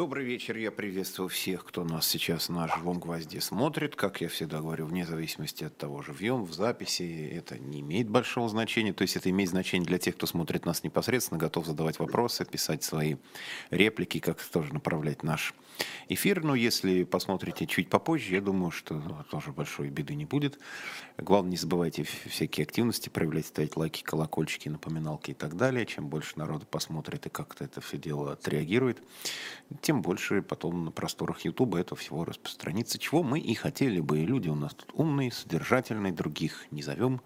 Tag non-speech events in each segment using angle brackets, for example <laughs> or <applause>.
Добрый вечер, я приветствую всех, кто нас сейчас на живом гвозде смотрит. Как я всегда говорю, вне зависимости от того, живьем в записи, это не имеет большого значения. То есть это имеет значение для тех, кто смотрит нас непосредственно, готов задавать вопросы, писать свои реплики, как тоже направлять наш эфир. Но если посмотрите чуть попозже, я думаю, что тоже большой беды не будет. Главное, не забывайте всякие активности проявлять, ставить лайки, колокольчики, напоминалки и так далее. Чем больше народу посмотрит и как-то это все дело отреагирует, тем больше потом на просторах Ютуба это всего распространится, чего мы и хотели бы. И люди у нас тут умные, содержательные, других не зовем.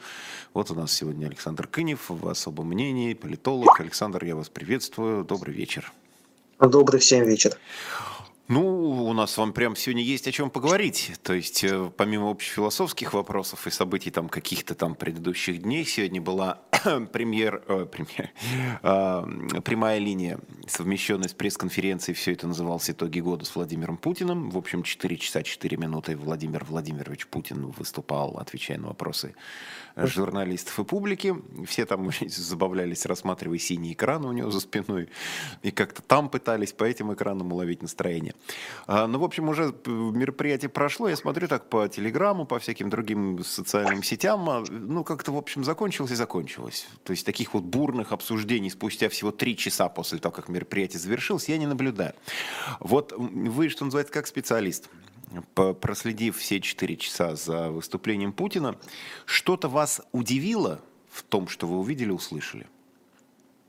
Вот у нас сегодня Александр Кынев в особом мнении, политолог. Александр, я вас приветствую. Добрый вечер. Добрый всем вечер. Ну, у нас с вами прямо сегодня есть о чем поговорить. То есть, э, помимо общефилософских вопросов и событий там каких-то там предыдущих дней, сегодня была <coughs> премьер, э, премьер э, прямая линия, совмещенная с пресс-конференцией, все это называлось «Итоги года» с Владимиром Путиным. В общем, 4 часа 4 минуты Владимир Владимирович Путин выступал, отвечая на вопросы журналистов и публики. Все там <laughs> забавлялись, рассматривая синий экран у него за спиной, и как-то там пытались по этим экранам уловить настроение. А, ну, в общем, уже мероприятие прошло, я смотрю так по телеграмму, по всяким другим социальным сетям, а, ну, как-то, в общем, закончилось и закончилось. То есть таких вот бурных обсуждений спустя всего три часа после того, как мероприятие завершилось, я не наблюдаю. Вот вы, что называется, как специалист, проследив все четыре часа за выступлением Путина, что-то вас удивило в том, что вы увидели, услышали?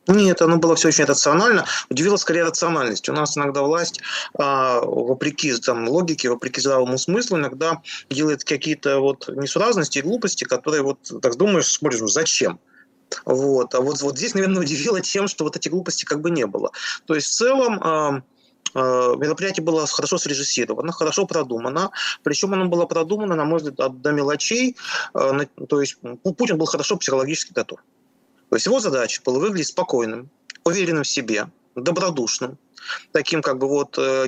Нет, оно было все очень рационально. Удивило скорее рациональность. У нас иногда власть, а, вопреки там, логике, вопреки здравому смыслу, иногда делает какие-то вот несуразности и глупости, которые вот так думаешь, смотришь, ну, зачем? Вот. А вот, вот здесь, наверное, удивило тем, что вот эти глупости как бы не было. То есть в целом мероприятие было хорошо срежиссировано, хорошо продумано. Причем оно было продумано, на мой взгляд, до мелочей. То есть Путин был хорошо психологически готов. То есть его задача была выглядеть спокойным, уверенным в себе, добродушным, таким как бы вот э,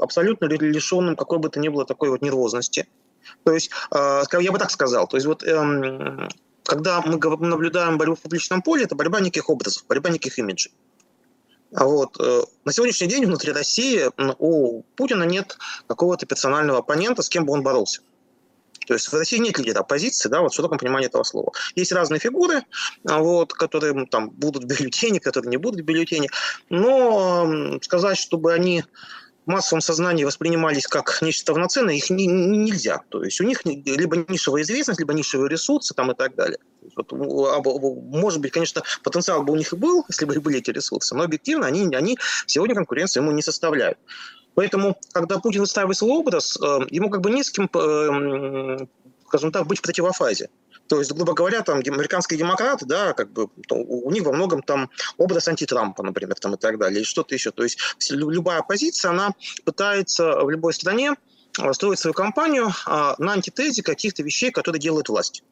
абсолютно лишенным какой бы то ни было такой вот нервозности. То есть, э, я бы так сказал, то есть вот эм, когда мы наблюдаем борьбу в публичном поле, это борьба неких образов, борьба неких имиджей. А вот. Э, на сегодняшний день внутри России у Путина нет какого-то персонального оппонента, с кем бы он боролся. То есть в России нет лидера оппозиции, да, вот в широком понимании этого слова. Есть разные фигуры, а, вот, которые там будут в бюллетене, которые не будут в бюллетене, но сказать, чтобы они массовом сознании воспринимались как нечто равноценное, их не, нельзя. То есть у них либо нишевая известность, либо нишевые ресурсы там, и так далее. Вот, может быть, конечно, потенциал бы у них и был, если бы были эти ресурсы, но объективно они, они сегодня конкуренцию ему не составляют. Поэтому, когда Путин выстраивает свой образ, э, ему как бы не с кем, э, скажем так, быть в противофазе. То есть, грубо говоря, там американские демократы, да, как бы у них во многом там образ антитрампа, например, там и так далее, или что-то еще. То есть любая оппозиция, она пытается в любой стране э, строить свою кампанию а, на антитезе каких-то вещей, которые делает власть.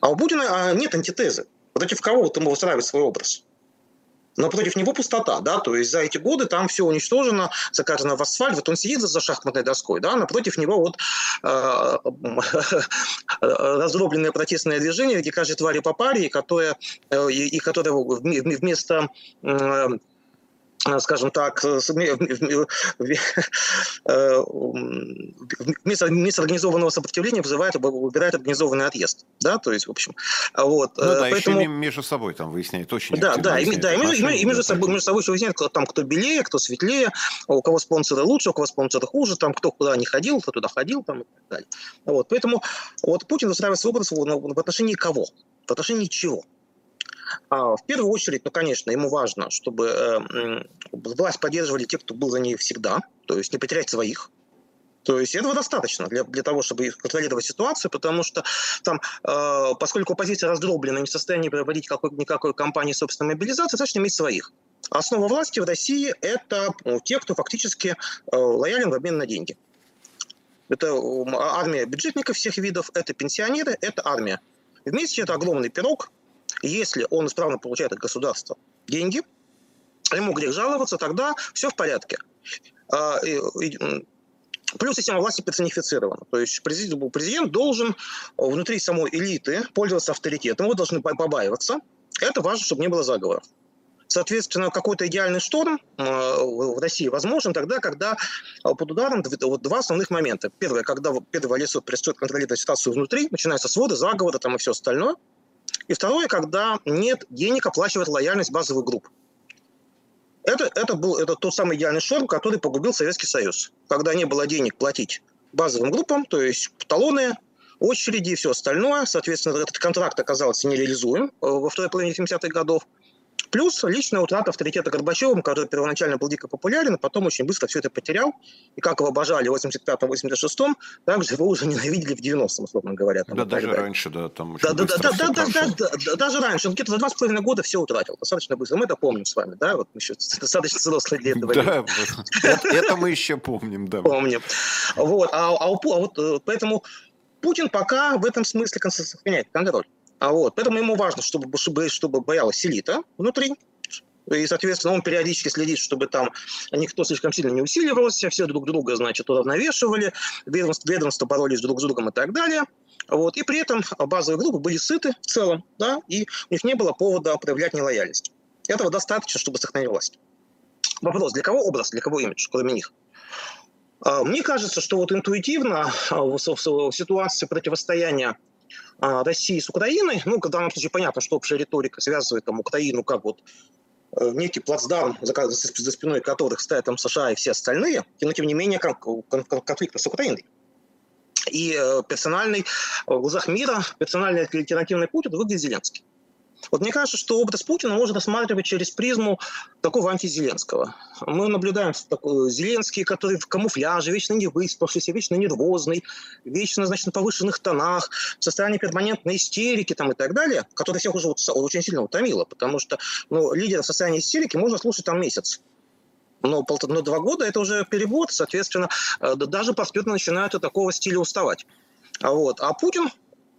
А у Путина а, нет антитезы. Против кого вот ему выстраивать свой образ? Но против него пустота, да, то есть за эти годы там все уничтожено, закатано в асфальт, вот он сидит за шахматной доской, да, напротив него вот э, раздробленное протестное движение, где каждой твари по паре, и которое, э, и, и которое вместо э, Э, скажем так, э, вместо, вместо организованного сопротивления вызывает, выбирает организованный отъезд. Да, то есть, в общем, вот. Ну да, Поэтому... еще между собой там выясняет очень Да, да, и, да, и, между, и между собой, между собой выясняет, кто, там, кто белее, кто светлее, у кого спонсоры лучше, у кого спонсоры хуже, там, кто куда не ходил, кто туда ходил, там, и так далее. Вот, поэтому вот Путин выстраивает свой образ в отношении кого? В отношении чего? А, в первую очередь, ну, конечно, ему важно, чтобы э, власть поддерживали те, кто был за ней всегда, то есть не потерять своих. То есть этого достаточно для, для того, чтобы контролировать ситуацию, потому что там, э, поскольку оппозиция раздроблена, не в состоянии проводить какой, никакой кампании собственной мобилизации, достаточно иметь своих. Основа власти в России – это ну, те, кто фактически э, лоялен в обмен на деньги. Это армия бюджетников всех видов, это пенсионеры, это армия. Вместе это огромный пирог, если он исправно получает от государства деньги, ему грех жаловаться, тогда все в порядке. А, плюс система власти персонифицирована. То есть президент, президент должен внутри самой элиты пользоваться авторитетом, его должны побаиваться. Это важно, чтобы не было заговоров. Соответственно, какой-то идеальный шторм э, в России возможен тогда, когда э, под ударом вот два основных момента. Первое, когда первое лицо перестает контролировать ситуацию внутри, начинается своды, заговоры там и все остальное. И второе, когда нет денег оплачивать лояльность базовых групп. Это, это был это тот самый идеальный шторм, который погубил Советский Союз. Когда не было денег платить базовым группам, то есть талоны, очереди и все остальное. Соответственно, этот контракт оказался нереализуем э, во второй половине 70-х годов. Плюс личная утрата авторитета Горбачевым, который первоначально был дико популярен, а потом очень быстро все это потерял. И как его обожали в 85-86-м, так же его уже ненавидели в 90-м, условно говоря. Там, да, даже далее. раньше, да, там да, да, да, да, да, да, да, даже раньше. Он где-то за два с половиной года все утратил, достаточно быстро. Мы это помним с вами, да, вот мы еще <laughs> достаточно взрослые для этого. Да, это мы еще помним, да. Помним. Вот, а, а, а вот э, поэтому Путин пока в этом смысле сохраняет контроль. А вот, поэтому ему важно, чтобы, чтобы, чтобы боялась элита внутри, и, соответственно, он периодически следит, чтобы там никто слишком сильно не усиливался, все друг друга, значит, уравновешивали, ведомства, ведомства боролись друг с другом и так далее. Вот. И при этом базовые группы были сыты в целом, да, и у них не было повода проявлять нелояльность. Этого достаточно, чтобы сохранить власть. Вопрос, для кого образ, для кого имидж, кроме них? А, мне кажется, что вот интуитивно а, в ситуации противостояния а, России с Украиной, ну, в данном случае понятно, что общая риторика связывает там Украину как вот э, некий плацдарм, за, спиной которых стоят там США и все остальные, но тем не менее конфликт с Украиной. И э, персональный, в глазах мира, персональный альтернативный путь это выглядит Зеленский. Вот мне кажется, что образ Путина можно рассматривать через призму такого антизеленского. Мы наблюдаем такой Зеленский, который в камуфляже, вечно не выспавшийся, вечно нервозный, вечно, значит, на повышенных тонах, в состоянии перманентной истерики там, и так далее, который всех уже вот, очень сильно утомило, потому что ну, лидера в состоянии истерики можно слушать там месяц. Но, полтора, но два года это уже перебор, соответственно, э, даже постепенно начинают от такого стиля уставать. А Вот. А Путин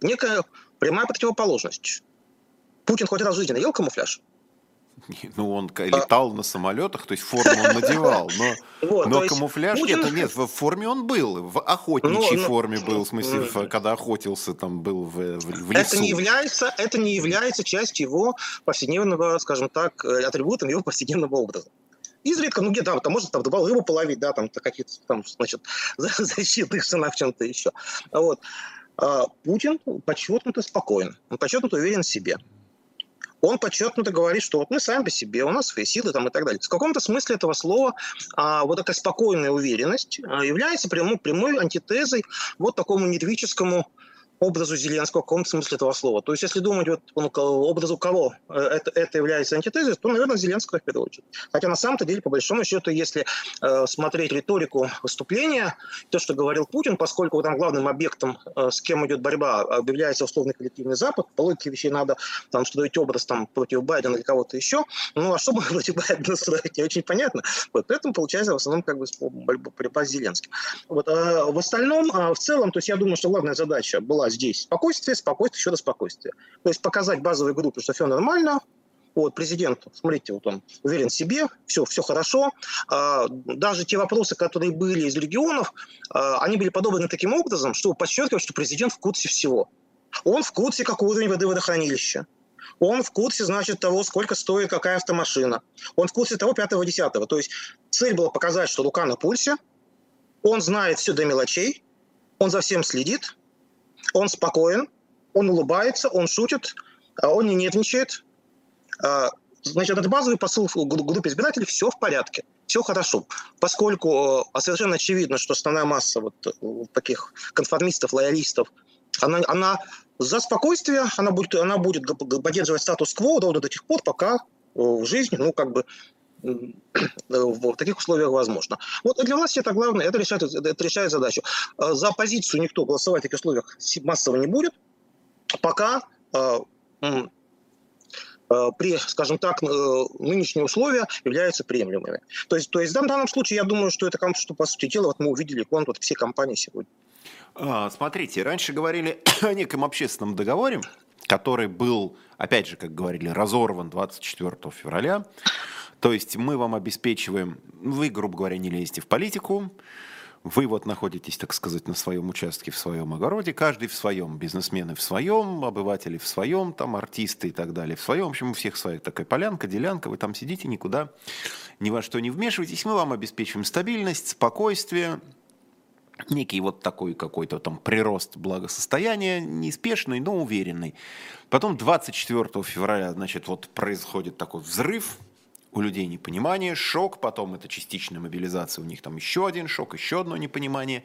некая прямая противоположность. Путин хоть раз в жизни надел камуфляж? Ну, он летал а... на самолетах, то есть форму он надевал, но, <laughs> вот, но камуфляж Путин... нет, нет, в форме он был, в охотничьей ну, ну форме был, в смысле, в, когда охотился там был в, в, в лесу. Это не, является, это не является частью его повседневного, скажем так, э, атрибутом его повседневного образа. Изредка, ну где-то, там, может, там, рыбу половить, да, там, какие-то, там, значит, <laughs> защитных штанах, чем-то еще. Вот. А Путин подчеркнуто спокоен, он подчеркнуто уверен в себе он подчеркнуто говорит, что вот мы сами по себе, у нас свои силы там и так далее. В каком-то смысле этого слова а, вот эта спокойная уверенность а, является прямой, прямой антитезой вот такому нервическому образу Зеленского в каком-то смысле этого слова. То есть, если думать вот ну, образу кого э, это, это является антитезой, то, наверное, Зеленского в первую очередь. Хотя на самом-то деле, по большому счету, если э, смотреть риторику выступления, то, что говорил Путин, поскольку там главным объектом, э, с кем идет борьба, объявляется условный коллективный Запад, по логике вещей надо там строить образ там, против Байдена или кого-то еще, ну а что мы против Байдена строить, не очень понятно. Вот, поэтому получается в основном как бы борьба с Зеленским. Вот, а в остальном, а в целом, то есть я думаю, что главная задача была здесь спокойствие, спокойствие, еще раз спокойствие. То есть показать базовой группе, что все нормально, вот, президент, смотрите, вот он уверен в себе, все, все хорошо. А, даже те вопросы, которые были из регионов, а, они были подобраны таким образом, чтобы подчеркивать, что президент в курсе всего. Он в курсе, какой уровень воды водохранилища. Он в курсе, значит, того, сколько стоит какая автомашина. Он в курсе того, пятого, десятого. То есть цель была показать, что Лука на пульсе, он знает все до мелочей, он за всем следит, он спокоен, он улыбается, он шутит, а он не нервничает. А, значит, это базовый посыл группе избирателей, все в порядке, все хорошо. Поскольку а, совершенно очевидно, что основная масса вот таких конформистов, лоялистов, она, она за спокойствие, она будет, она будет поддерживать статус-кво ровно до тех пор, пока в жизни, ну, как бы, в таких условиях возможно. Вот для власти это главное, это решает, это решает задачу. А за оппозицию никто голосовать в таких условиях массово не будет, пока а, при, скажем так, э, нынешние условия являются приемлемыми. То есть, то есть в данном случае я думаю, что это, что по сути дела, вот мы увидели фонд вот все компании сегодня. А, смотрите, раньше говорили <coughs> о неком общественном договоре, который был, опять же, как говорили, разорван 24 февраля. То есть мы вам обеспечиваем, вы, грубо говоря, не лезете в политику, Вы вот находитесь, так сказать, на своем участке, в своем огороде, каждый в своем, бизнесмены в своем, обыватели в своем, там артисты и так далее в своем. В общем, у всех своя такая полянка, делянка, вы там сидите, никуда ни во что не вмешиваетесь. Мы вам обеспечиваем стабильность, спокойствие, некий вот такой какой-то там прирост благосостояния, неспешный, но уверенный. Потом 24 февраля, значит, вот происходит такой взрыв, у людей непонимание, шок, потом это частичная мобилизация, у них там еще один шок, еще одно непонимание.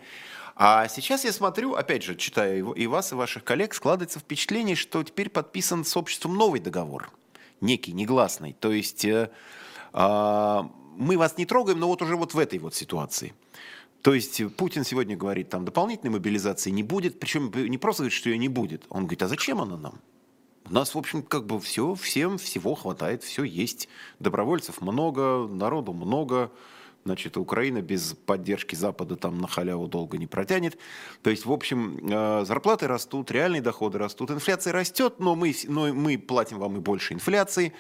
А сейчас я смотрю, опять же, читая и вас, и ваших коллег, складывается впечатление, что теперь подписан с обществом новый договор, некий, негласный. То есть э, э, мы вас не трогаем, но вот уже вот в этой вот ситуации. То есть Путин сегодня говорит, там дополнительной мобилизации не будет, причем не просто говорит, что ее не будет. Он говорит, а зачем она нам? У нас, в общем, как бы все, всем всего хватает, все есть. Добровольцев много, народу много. Значит, Украина без поддержки Запада там на халяву долго не протянет. То есть, в общем, э, зарплаты растут, реальные доходы растут, инфляция растет, но мы, но мы платим вам и больше инфляции.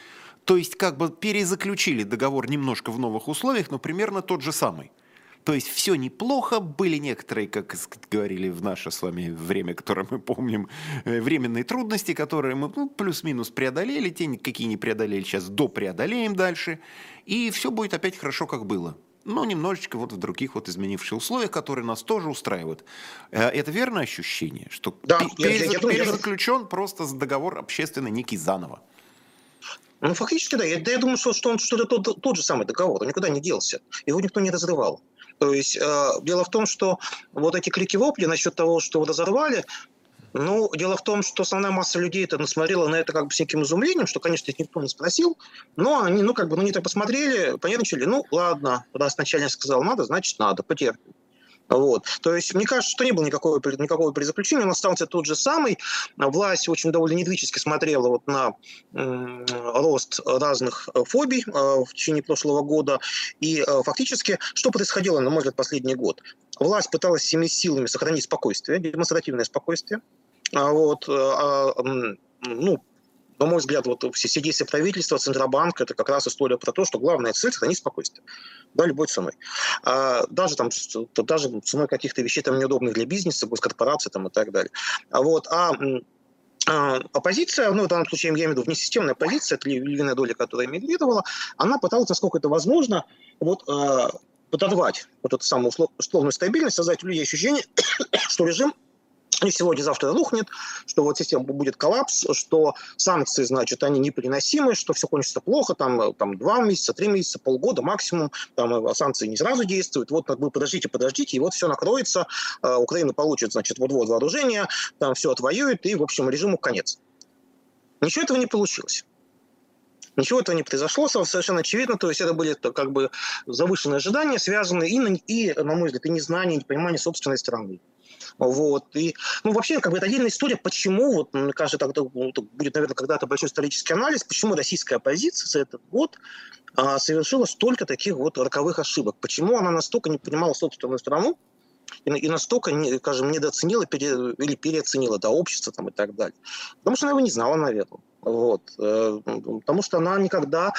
То есть, как бы перезаключили договор немножко в новых условиях, но примерно тот же самый. То есть все неплохо, были некоторые, как говорили в наше с вами время, которое мы помним, э, временные трудности, которые мы ну, плюс-минус преодолели, те, какие не преодолели, сейчас допреодолеем дальше, и все будет опять хорошо, как было. Но немножечко вот в других вот изменившихся условиях, которые нас тоже устраивают. Э, это верное ощущение, что да, перез, я, я, перезаключен я... просто договор общественный некий заново? Ну, фактически, да. Я, да, я думаю, что, что, он, что это тот, тот же самый договор. Он никуда не делся. Его никто не разрывал. То есть э, дело в том, что вот эти крики-вопли насчет того, что разорвали, ну, дело в том, что основная масса людей это насмотрела на это как бы с неким изумлением, что, конечно, их никто не спросил, но они, ну, как бы, ну, не так посмотрели, понервничали, ну, ладно, раз начальник сказал надо, значит надо, потерпим. Вот. То есть, мне кажется, что не было никакого, никакого перезаключения, он остался тот же самый. Власть очень довольно недвически смотрела вот на рост разных э, фобий э, в течение прошлого года. И э, фактически, что происходило, на мой взгляд, последний год? Власть пыталась всеми силами сохранить спокойствие, демонстративное спокойствие. А вот, а, ну, на мой взгляд, вот все, все действия правительства, Центробанка, это как раз история про то, что главная цель – сохранить спокойствие. Да, любой ценой. А, даже, там, даже ценой каких-то вещей там неудобных для бизнеса, госкорпорации там, и так далее. А, вот, а а, оппозиция, ну, в данном случае я имею в виду внесистемная оппозиция, это львиная доля, которая эмигрировала, она пыталась, насколько это возможно, вот, э, подорвать вот эту самую условную стабильность, создать у людей ощущение, <coughs> что режим и сегодня-завтра рухнет, что вот система будет коллапс, что санкции, значит, они неприносимы, что все кончится плохо, там, там два месяца, три месяца, полгода максимум, там а санкции не сразу действуют, вот вы подождите, подождите, и вот все накроется, а, Украина получит, значит, вот-вот вооружение, там все отвоюет, и, в общем, режиму конец. Ничего этого не получилось. Ничего этого не произошло, совершенно очевидно. То есть это были как бы завышенные ожидания, связанные и, на, и на мой взгляд, и незнание, и непонимание собственной страны. Вот. И, ну, вообще, как бы это отдельная история, почему, вот, мне кажется, тогда ну, будет, наверное, когда-то большой исторический анализ, почему российская оппозиция за этот год а, совершила столько таких вот роковых ошибок. Почему она настолько не понимала собственную страну, и настолько, скажем, недооценила пере, или переоценила да, общество там, и так далее. Потому что она его не знала, наверное. Вот. Э, потому что она никогда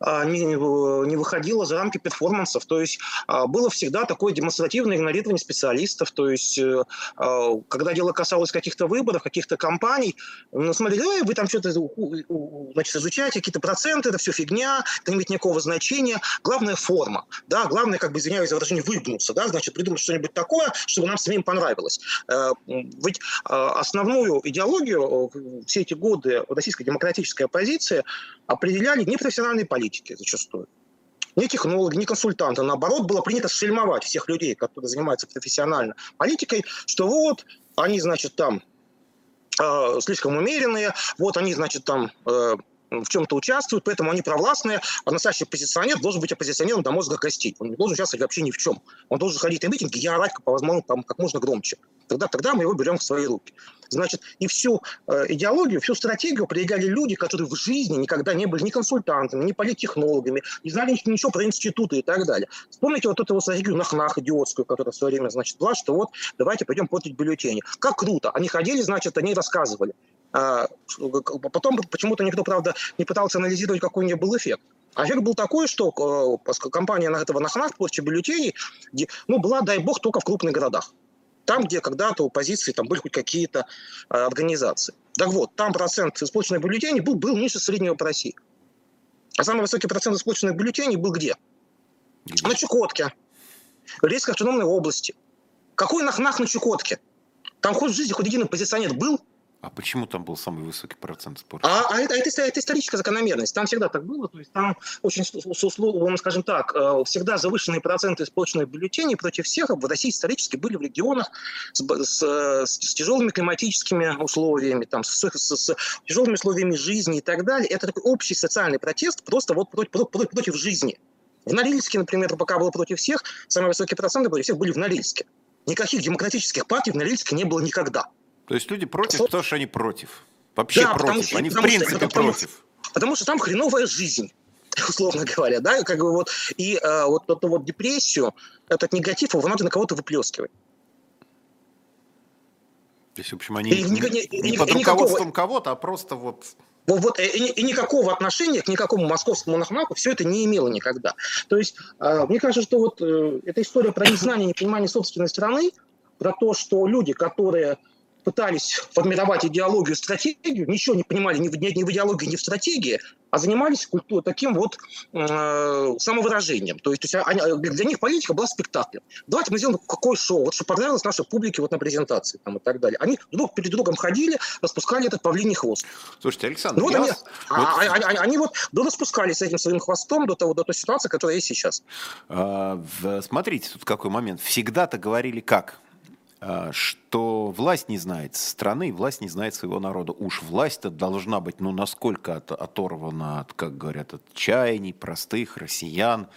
а, не, не выходила за рамки перформансов. То есть а, было всегда такое демонстративное игнорирование специалистов. То есть э, а, когда дело касалось каких-то выборов, каких-то кампаний, ну, смотрели, э, вы там что-то значит, изучаете, какие-то проценты, это все фигня, это не имеет никакого значения. Главная форма. Да? Главное, как бы, извиняюсь за выражение, выгнуться. Да? Значит, придумать что-нибудь такое, чтобы нам самим понравилось. Ведь основную идеологию все эти годы российской демократической оппозиции определяли непрофессиональные политики зачастую. Не технологи, не консультанты. Наоборот, было принято шельмовать всех людей, которые занимаются профессионально политикой, что вот они, значит, там э, слишком умеренные, вот они, значит, там э, в чем-то участвуют, поэтому они провластные, а настоящий оппозиционер должен быть оппозиционером до мозга костей. Он не должен участвовать вообще ни в чем. Он должен ходить на митинги и орать по возможно как можно громче. Тогда, тогда мы его берем в свои руки. Значит, и всю э, идеологию, всю стратегию определяли люди, которые в жизни никогда не были ни консультантами, ни политтехнологами, не знали ничего про институты и так далее. Вспомните вот эту вот стратегию нах-нах идиотскую, которая в свое время, значит, была, что вот давайте пойдем портить бюллетени. Как круто. Они ходили, значит, они рассказывали. А, потом почему-то никто, правда, не пытался анализировать, какой у нее был эффект. А эффект был такой, что э, компания на этого Нахнах, площадь бюллетеней, ну, была, дай бог, только в крупных городах. Там, где когда-то у позиции там были хоть какие-то э, организации. Так вот, там процент испорченных бюллетеней был, был ниже среднего по России. А самый высокий процент испорченных бюллетеней был где? На Чукотке, в Рейской автономной области. Какой нахнах на Чукотке? Там хоть в жизни хоть единый позиционер был? А почему там был самый высокий процент спорта? А, а это, это, это историческая закономерность. Там всегда так было. То есть там очень, условно, скажем так, э, всегда завышенные проценты испорченных бюллетеней против всех в России исторически были в регионах с, с, с, с тяжелыми климатическими условиями, там, с, с, с тяжелыми условиями жизни и так далее. Это такой общий социальный протест просто вот против, против, против жизни. В Норильске, например, пока было против всех, самые высокие проценты против всех были в Норильске. Никаких демократических партий в Норильске не было никогда. То есть люди против, потому что они против. Вообще да, против. Что, они в принципе что, потому, против. Потому что там хреновая жизнь <laughs> условно говоря, да, как бы вот, и э, вот эту вот депрессию, этот негатив, его надо на кого-то выплескивать. То есть, в общем, они и, не, не, не под руководством кого-то, а просто вот... Вот, вот и, и никакого отношения к никакому московскому нахмаку все это не имело никогда. То есть, э, мне кажется, что вот э, эта история про незнание, непонимание собственной страны, про то, что люди, которые пытались формировать идеологию, стратегию, ничего не понимали ни в, ни в идеологии, ни в стратегии, а занимались культурой, таким вот э, самовыражением. То есть, то есть они, для них политика была спектаклем. Давайте мы сделаем какое шоу, вот что понравилось нашей публике вот на презентации там, и так далее. Они друг перед другом ходили, распускали этот павлиний хвост. Слушайте, Александр, ну, вот они, вот... А, они, они, они вот до распускались этим своим хвостом до, того, до той ситуации, которая есть сейчас. А, смотрите, тут какой момент. Всегда-то говорили как? А, что власть не знает страны, власть не знает своего народа. Уж власть-то должна быть, ну, насколько от, оторвана от, как говорят, от чаяний простых россиян,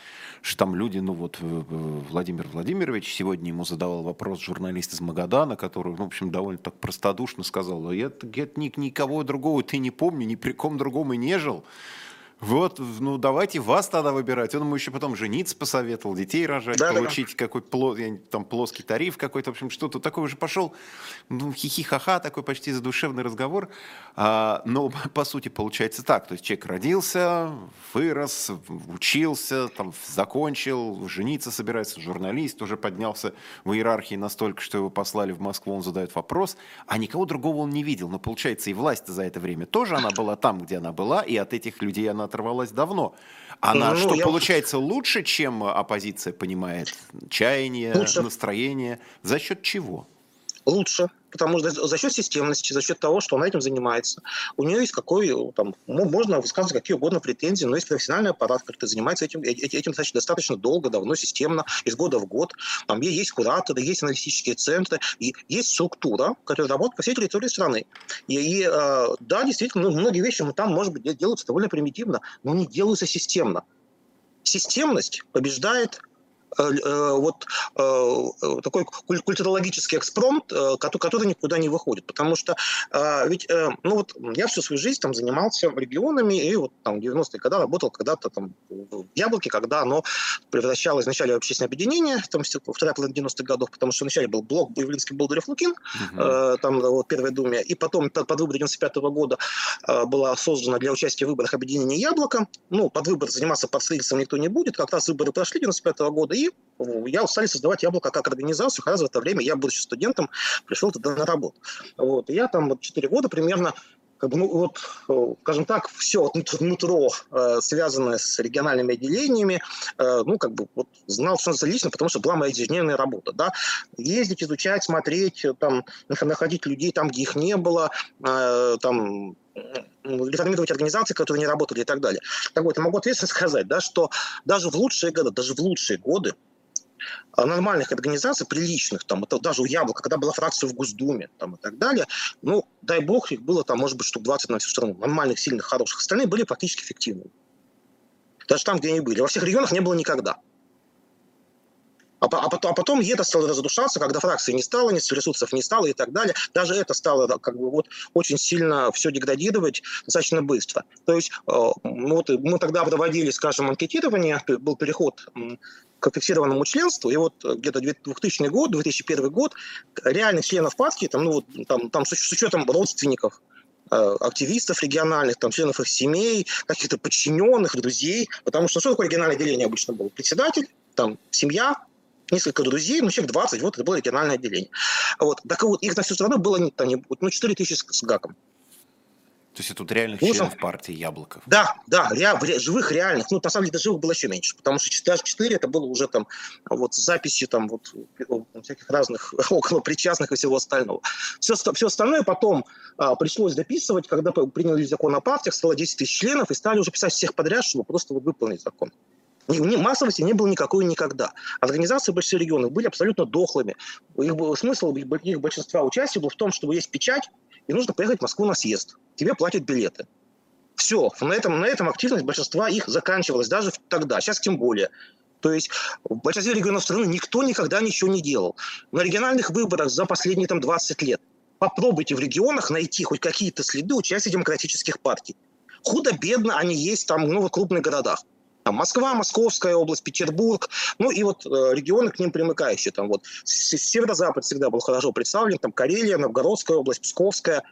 что там люди, ну, вот Владимир Владимирович, сегодня ему задавал вопрос журналист из Магадана, который, ну, в общем, довольно так простодушно сказал, я, я никого другого ты не помню, ни при ком другом и не жил. Вот, ну давайте вас тогда выбирать. Он ему еще потом жениться посоветовал, детей рожать, да, получить да. какой пло, там плоский тариф какой-то, в общем, что-то такое уже пошел, ну, хихи-ха-ха, такой почти задушевный разговор. А, но, <laughs> по сути, получается так. То есть человек родился, вырос, учился, там, закончил, жениться собирается, журналист, уже поднялся в иерархии настолько, что его послали в Москву, он задает вопрос, а никого другого он не видел. Но, получается, и власть за это время тоже она была там, где она была, и от этих людей она оторвалась давно. Она ну, что, я... получается, лучше, чем оппозиция понимает чаяние, лучше. настроение? За счет чего? Лучше потому что за счет системности, за счет того, что она этим занимается. У нее есть какой, там, можно высказывать какие угодно претензии, но есть профессиональный аппарат, который занимается этим, этим значит, достаточно долго, давно, системно, из года в год. Там есть кураторы, есть аналитические центры, и есть структура, которая работает по всей территории страны. И, и э, да, действительно, ну, многие вещи ну, там, может быть, делаются довольно примитивно, но не делаются системно. Системность побеждает вот э, такой культурологический экспромт, который никуда не выходит. Потому что ведь, ну вот я всю свою жизнь там занимался регионами, и вот там в 90-е годы работал когда-то там в Яблоке, когда оно превращалось вначале в общественное объединение, там, вторая половина 90-х годов, потому что вначале был блок Явлинский Болдырев Лукин, угу. там вот Первой Думе, и потом под, выборы 95 -го года была создана для участия в выборах объединение Яблоко. Ну, под выбор заниматься под строительством никто не будет, как раз выборы прошли 95 -го года, и я стали создавать «Яблоко» как организацию. Как раз в это время я, будучи студентом, пришел туда на работу. Вот. Я там вот 4 года примерно как бы, ну, вот, скажем так, все нутро, э, связанное с региональными отделениями, э, ну, как бы, вот, знал что лично, потому что была моя ежедневная работа, да, ездить, изучать, смотреть, там, находить людей там, где их не было, э, там, реформировать организации, которые не работали и так далее. Так вот, я могу ответственно сказать, да, что даже в лучшие годы, даже в лучшие годы, а нормальных организаций, приличных, там, это даже у Яблока, когда была фракция в Госдуме там, и так далее, ну, дай бог, их было там, может быть, штук 20 на всю страну, нормальных, сильных, хороших, остальные были практически эффективными. Даже там, где они были. Во всех регионах не было никогда. А, а, потом, а потом это стало разрушаться, когда фракции не стало, ресурсов не стало и так далее. Даже это стало как бы вот очень сильно все деградировать достаточно быстро. То есть э, вот мы тогда проводили, скажем, анкетирование, был переход к фиксированному членству, и вот где-то 2000 год, 2001 год реальных членов партии, там, ну, вот, там, там с, с учетом родственников, э, активистов региональных, там, членов их семей, каких-то подчиненных, друзей. Потому что что такое региональное отделение обычно было? Председатель, там, семья, несколько друзей, ну, человек 20, вот это было региональное отделение. Вот. Так вот, их на всю страну было не, ну, 4 тысячи с, с гаком. То есть это вот реальных ну, членов партии Яблоков? Да, да, ре, живых, реальных. Ну, на самом деле, живых было еще меньше, потому что даже 4 это было уже там вот записи там вот всяких разных <laughs> около причастных и всего остального. Все, все остальное потом а, пришлось дописывать, когда приняли закон о партиях, стало 10 тысяч членов, и стали уже писать всех подряд, чтобы просто вот выполнить закон. Массовости не было никакой никогда. Организации большинства регионов были абсолютно дохлыми. Их, смысл их большинства участия был в том, чтобы есть печать, и нужно поехать в Москву на съезд. Тебе платят билеты. Все, на этом, на этом активность большинства их заканчивалась, даже тогда, сейчас тем более. То есть в большинстве регионов страны никто никогда ничего не делал. На региональных выборах за последние там, 20 лет попробуйте в регионах найти хоть какие-то следы участия демократических партий. Худо-бедно они есть там ну, в крупных городах. Там Москва, Московская область, Петербург, ну и вот э, регионы к ним примыкающие. Там вот северо-запад всегда был хорошо представлен, там Карелия, Новгородская область, Псковская.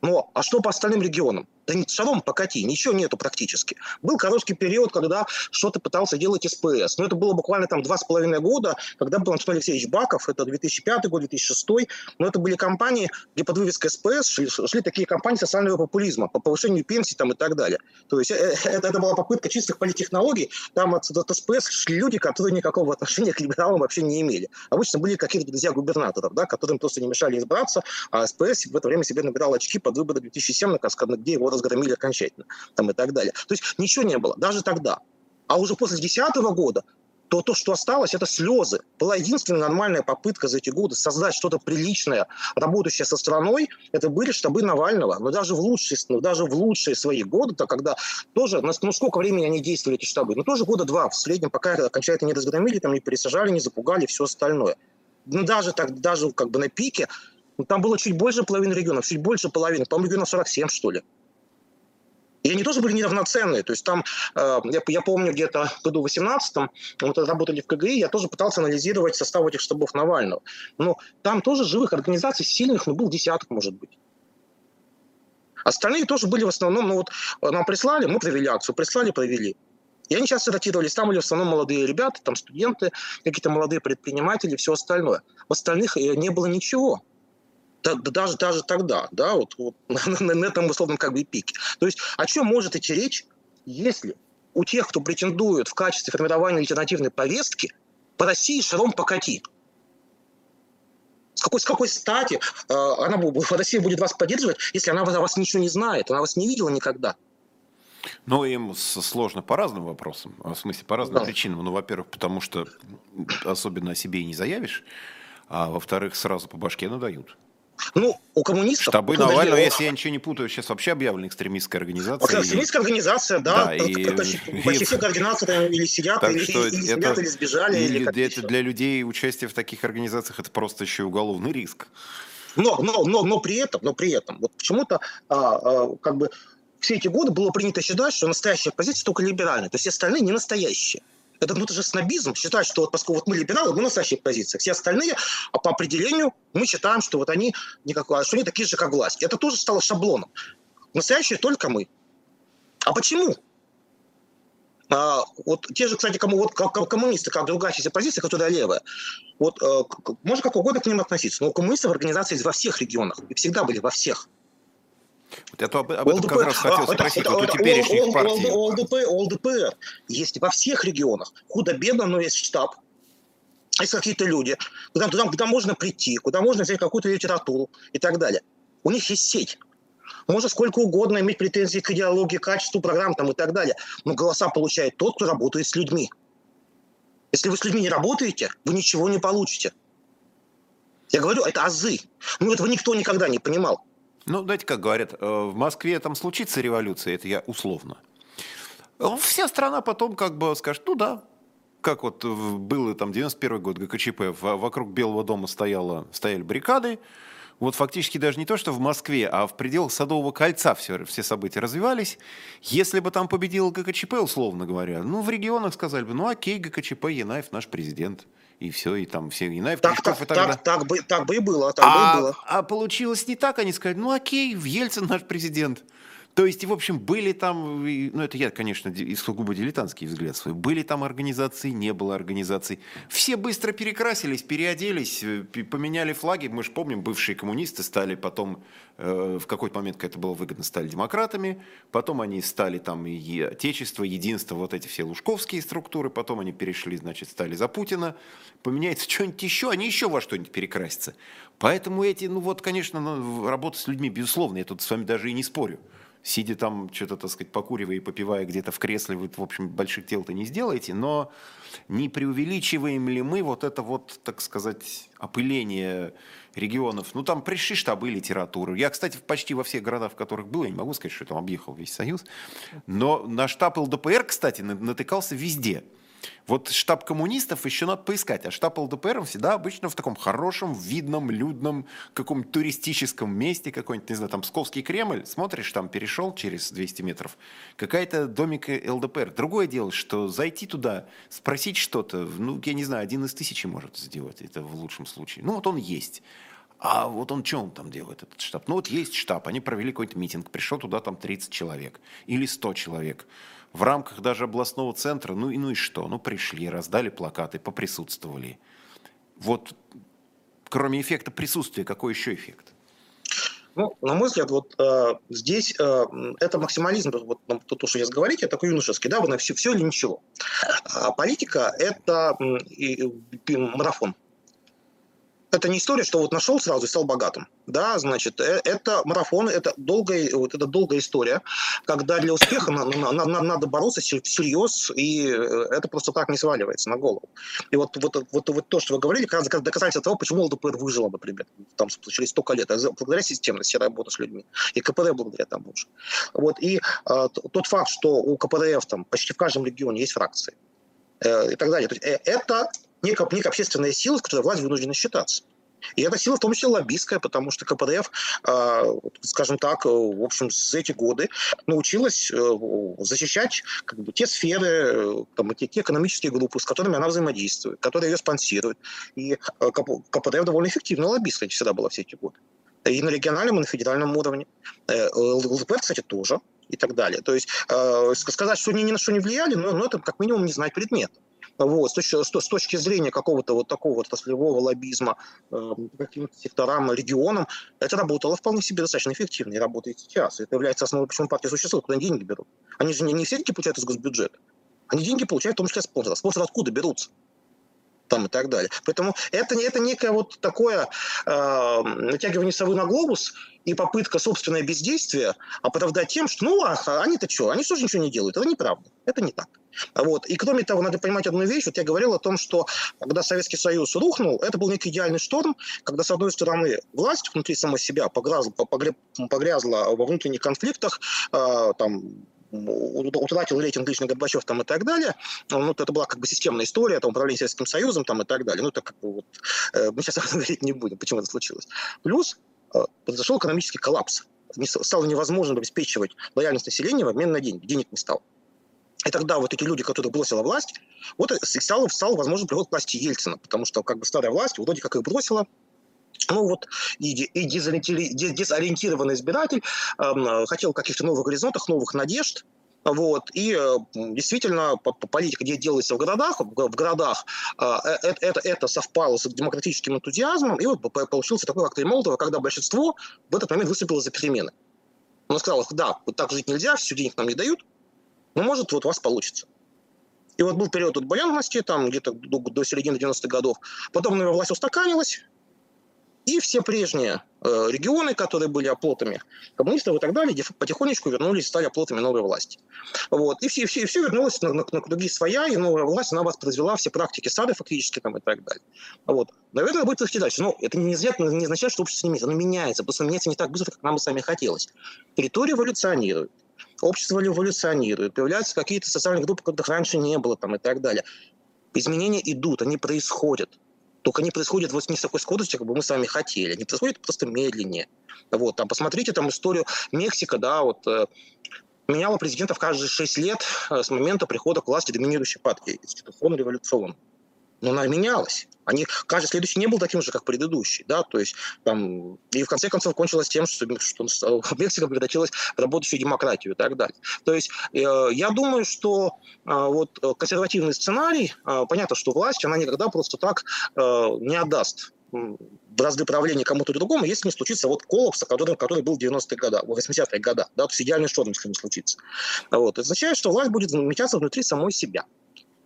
Но а что по остальным регионам? Да не шаром покати, ничего нету практически. Был короткий период, когда что-то пытался делать СПС. Но это было буквально там два с половиной года, когда был Антон Алексеевич Баков, это 2005 год, 2006. Но это были компании, где под вывеской СПС шли, шли такие компании социального популизма по повышению пенсий там и так далее. То есть э, э, это, это была попытка чистых политтехнологий. Там от, от СПС шли люди, которые никакого отношения к либералам вообще не имели. Обычно были какие-то друзья губернаторов, да, которым просто не мешали избраться, а СПС в это время себе набирал очки под выборы 2007 на Каскадных, где его разгромили окончательно там, и так далее. То есть ничего не было, даже тогда. А уже после 2010 года то то, что осталось, это слезы. Была единственная нормальная попытка за эти годы создать что-то приличное, работающее со страной, это были штабы Навального. Но даже в лучшие, ну, даже в лучшие свои годы, то когда тоже, ну сколько времени они действовали, эти штабы? Ну тоже года два в среднем, пока окончательно не разгромили, там не пересажали, не запугали, все остальное. Ну даже так, даже как бы на пике, ну, там было чуть больше половины регионов, чуть больше половины, по-моему, регионов 47, что ли. И они тоже были неравноценные. То есть там, э, я, я помню, где-то в году 18-м, мы тогда работали в КГИ, я тоже пытался анализировать состав этих штабов Навального. Но там тоже живых организаций сильных, ну, был десяток, может быть. Остальные тоже были в основном, ну вот нам прислали, мы провели акцию, прислали, провели. И они часто ротировались, там были в основном молодые ребята, там студенты, какие-то молодые предприниматели, все остальное. В остальных э, не было ничего даже, даже тогда, да, вот, вот <laughs> на, на этом условном как бы пике. То есть о чем может идти речь, если у тех, кто претендует в качестве формирования альтернативной повестки, по России шаром покати. С какой, с какой стати э, она, Россия будет вас поддерживать, если она о вас ничего не знает, она вас не видела никогда? Ну, им сложно по разным вопросам, в смысле, по разным да. причинам. Ну, во-первых, потому что особенно о себе и не заявишь, а во-вторых, сразу по башке надают. Ну, у коммунистов... Штабы Навального, если я ничего не путаю, сейчас вообще объявлена экстремистская организация. Экстремистская организация, да. да и, <laughs> почти все координаторы или сидят, или, что или, это, сидят, или сбежали. Или, или это для людей участие в таких организациях это просто еще уголовный риск. Но, но, но, но при этом, но при этом, вот почему-то а, а, как бы все эти годы было принято считать, что настоящая оппозиция только либеральная, то есть все остальные не настоящие. Это, ну, это же снобизм считать, что вот поскольку вот мы либералы, мы на настоящих позициях. Все остальные, а по определению, мы считаем, что вот они, никак, что они такие же, как власть. Это тоже стало шаблоном. Настоящие только мы. А почему? А, вот те же, кстати, кому, вот, как, коммунисты, как другая часть оппозиции, которая левая, вот э, можно как угодно к ним относиться, но коммунисты в организации во всех регионах, и всегда были во всех. Я об, об этом как раз хотел спросить. Вот у теперешних партий... ЛДПР есть во всех регионах. Худо-бедно, но есть штаб. Есть какие-то люди, куда, куда, куда можно прийти, куда можно взять какую-то литературу и так далее. У них есть сеть. Можно сколько угодно иметь претензии к идеологии, качеству программ там, и так далее. Но голоса получает тот, кто работает с людьми. Если вы с людьми не работаете, вы ничего не получите. Я говорю, это азы. Ну, этого никто никогда не понимал. Ну, знаете, как говорят, э, в Москве там случится революция, это я условно. Вся страна потом как бы скажет, ну да, как вот было там 91 год ГКЧП, вокруг Белого дома стояло, стояли баррикады, вот фактически даже не то, что в Москве, а в пределах Садового кольца все, все события развивались. Если бы там победил ГКЧП, условно говоря, ну, в регионах сказали бы, ну, окей, ГКЧП, Янаев наш президент. И все, и там все Янаев, так, так, и так, так, так, бы, так бы и было, так а, бы и было. А получилось не так, они сказали, ну, окей, Ельцин наш президент. То есть, в общем, были там, ну это я, конечно, сугубо дилетантский взгляд свой, были там организации, не было организаций. Все быстро перекрасились, переоделись, э, поменяли флаги. Мы же помним, бывшие коммунисты стали потом, э, в какой-то момент, когда это было выгодно, стали демократами. Потом они стали там и Отечество, Единство, вот эти все лужковские структуры. Потом они перешли, значит, стали за Путина. Поменяется что-нибудь еще, они еще во что-нибудь перекрасятся. Поэтому эти, ну вот, конечно, работа с людьми, безусловно, я тут с вами даже и не спорю сидя там, что-то, так сказать, покуривая и попивая где-то в кресле, вы, в общем, больших дел-то не сделаете, но не преувеличиваем ли мы вот это вот, так сказать, опыление регионов? Ну, там пришли штабы литературы. Я, кстати, почти во всех городах, в которых был, я не могу сказать, что я там объехал весь Союз, но на штаб ЛДПР, кстати, натыкался везде – вот штаб коммунистов еще надо поискать, а штаб ЛДПР всегда обычно в таком хорошем, видном, людном, каком-то туристическом месте, какой-нибудь, не знаю, там Псковский Кремль, смотришь, там перешел через 200 метров, какая-то домик ЛДПР. Другое дело, что зайти туда, спросить что-то, ну, я не знаю, один из тысячи может сделать, это в лучшем случае. Ну, вот он есть. А вот он что он там делает, этот штаб? Ну, вот есть штаб, они провели какой-то митинг, пришел туда там 30 человек или 100 человек в рамках даже областного центра, ну и, ну и что? Ну пришли, раздали плакаты, поприсутствовали. Вот кроме эффекта присутствия, какой еще эффект? Ну, на мой взгляд, вот э, здесь э, это максимализм, вот ну, то, что сейчас говорите, такой юношеский, да, вы на все, все или ничего. А политика – это э, марафон это не история, что вот нашел сразу и стал богатым. Да, значит, э, это марафон, это долгая, вот это долгая история, когда для успеха на, на, на, надо бороться всерьез, и э, это просто так не сваливается на голову. И вот, вот, вот, вот то, что вы говорили, как раз доказательство того, почему ЛДПР выжила, например, там через столько лет, благодаря системности работы с людьми, и КПРФ благодаря тому же. Вот, и э, тот факт, что у КПРФ там почти в каждом регионе есть фракции, э, и так далее. То есть, э, это некая, некая общественная сила, с которой власть вынуждена считаться. И эта сила в том числе лоббистская, потому что КПРФ, а, скажем так, в общем, с эти годы научилась э, защищать как бы, те сферы, там, те, те экономические группы, с которыми она взаимодействует, которые ее спонсируют. И э, КПРФ довольно эффективная лоббистская всегда была все эти годы. И на региональном, и на федеральном уровне. Э, ЛДПР, кстати, тоже и так далее. То есть сказать, что они ни на что не влияли, но, но это как минимум не знать предмета. Вот, с, точки, с точки зрения какого-то вот такого вот отраслевого лоббизма э, каким-то секторам, регионам, это работало вполне себе достаточно эффективно и работает сейчас. Это является основой, почему партия существует, куда они деньги берут. Они же не, не все деньги получают из госбюджета. Они деньги получают в том числе спонсора. Спонсоры откуда берутся? Там и так далее. Поэтому это, это некое вот такое э, натягивание совы на глобус и попытка собственное бездействия оправдать тем, что ну а они-то что, они тоже ничего не делают. Это неправда, это не так. Вот. И кроме того, надо понимать одну вещь. Вот я говорил о том, что когда Советский Союз рухнул, это был некий идеальный шторм, когда, с одной стороны, власть внутри самой себя погрязла, погрязла во внутренних конфликтах, э, там, утратил рейтинг лично Горбачев там и так далее. Ну, это была как бы системная история, там, управление Советским Союзом там и так далее. Ну, это как бы вот, э, мы сейчас <laughs> говорить не будем, почему это случилось. Плюс э, произошел экономический коллапс. Стало невозможно обеспечивать лояльность населения в обмен на деньги. Денег не стало. И тогда вот эти люди, которые бросила власть, вот стал, стал возможен приход к власти Ельцина, потому что как бы старая власть вроде как их бросила, ну вот и, и дезориентированный избиратель э, хотел каких-то новых горизонтов, новых надежд, вот. И э, действительно, политика, где делается в городах, в городах это, э, это, это совпало с демократическим энтузиазмом, и вот получился такой коктейль Молотова, когда большинство в этот момент выступило за перемены. Оно сказало, да, вот так жить нельзя, все денег нам не дают, но может вот у вас получится. И вот был период отбоянности, там где-то до, до середины 90-х годов. Потом новая власть устаканилась, и все прежние э, регионы, которые были оплотами коммунистов и так далее, потихонечку вернулись, стали оплотами новой власти. Вот. И все, все, все вернулось на, на, на круги своя, и новая власть, она воспроизвела все практики сада фактически там, и так далее. Вот. Наверное, будет идти дальше. Но это не означает, не означает, что общество не меняется. Оно меняется, просто меняется не так быстро, как нам бы сами хотелось. Территория эволюционирует общество эволюционирует, появляются какие-то социальные группы, которых раньше не было там, и так далее. Изменения идут, они происходят Только они происходят вот не с такой скоростью, как бы мы с вами хотели. Они происходят просто медленнее. Вот, там, посмотрите там историю Мексика, да, вот э, меняла президентов каждые 6 лет э, с момента прихода к власти доминирующей партии, институционно революционно но она менялась. Они, каждый следующий не был таким же, как предыдущий, да, то есть там, и в конце концов кончилось тем, что, что <laughs> Мексика превратилась в работающую демократию и так далее. То есть э, я думаю, что э, вот консервативный сценарий, э, понятно, что власть, она никогда просто так э, не отдаст бразды правления кому-то другому, если не случится вот коллапс, который, который был в 90-е годы, в 80-е годы, да, то есть идеальный шторм, если не случится. Вот. Это означает, что власть будет замечаться внутри самой себя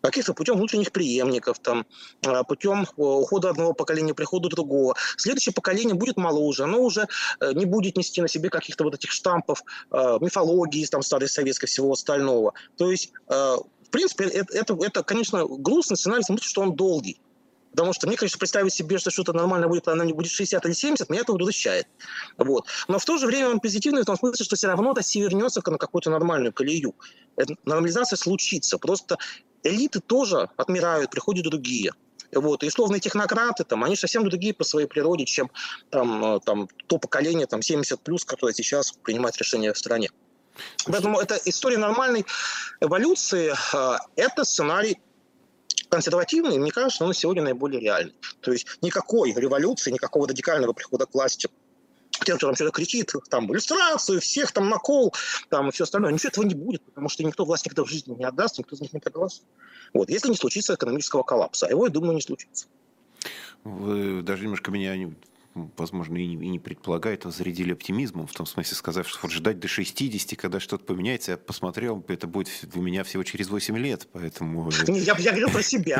каких-то путем внутренних преемников, там, а, путем э, ухода одного поколения, прихода другого. Следующее поколение будет моложе, оно уже э, не будет нести на себе каких-то вот этих штампов, э, мифологии, там, старой советской, всего остального. То есть, в принципе, это, это, это конечно, грустный сценарий, потому что он долгий. Потому что мне, конечно, представить себе, что что-то нормально будет, когда она не будет 60 или 70, меня это удовлетворяет. Вот. Но в то же время он позитивный в том смысле, что все равно Россия вернется на какую-то нормальную колею. Эта нормализация случится. Просто элиты тоже отмирают, приходят другие. Вот. И условные технократы, там, они совсем другие по своей природе, чем там, э, там, то поколение там, 70+, плюс, которое сейчас принимает решения в стране. Поэтому это история нормальной эволюции. Э, это сценарий консервативный, мне кажется, он сегодня наиболее реальный. То есть никакой революции, никакого радикального прихода к власти тем, кто там что-то кричит, там, иллюстрацию, всех там накол, там, и все остальное. Ничего этого не будет, потому что никто власть никогда в жизни не отдаст, никто из них не проголосует. Вот, если не случится экономического коллапса. А его, я думаю, не случится. Вы даже немножко меня возможно, и не, и не предполагает, а зарядили оптимизмом, в том смысле сказав, что вот ждать до 60, когда что-то поменяется, я посмотрел, это будет у меня всего через 8 лет, поэтому...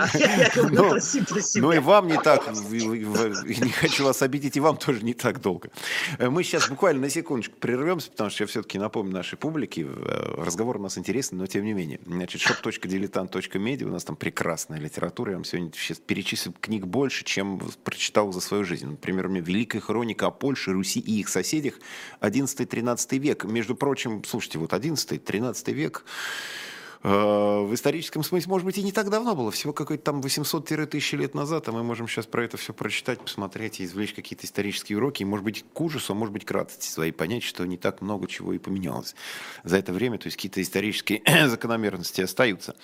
Я, я говорил <laughs> про себя. Ну и вам не так, не хочу вас обидеть, и вам тоже не так долго. Э, мы сейчас буквально на секундочку прервемся, потому что я все-таки напомню нашей публике, э, разговор у нас интересный, но тем не менее. Значит, shop.diletant.media, у нас там прекрасная литература, я вам сегодня сейчас перечислю книг больше, чем прочитал за свою жизнь. Например, меня Великая хроника о Польше, Руси и их соседях, 11-13 век. Между прочим, слушайте, вот 11-13 век в историческом смысле, может быть, и не так давно было, всего какой-то там 800-1000 лет назад, а мы можем сейчас про это все прочитать, посмотреть и извлечь какие-то исторические уроки, и, может быть, к ужасу, а может быть, к радости своей, понять, что не так много чего и поменялось за это время, то есть какие-то исторические <clears throat> закономерности остаются.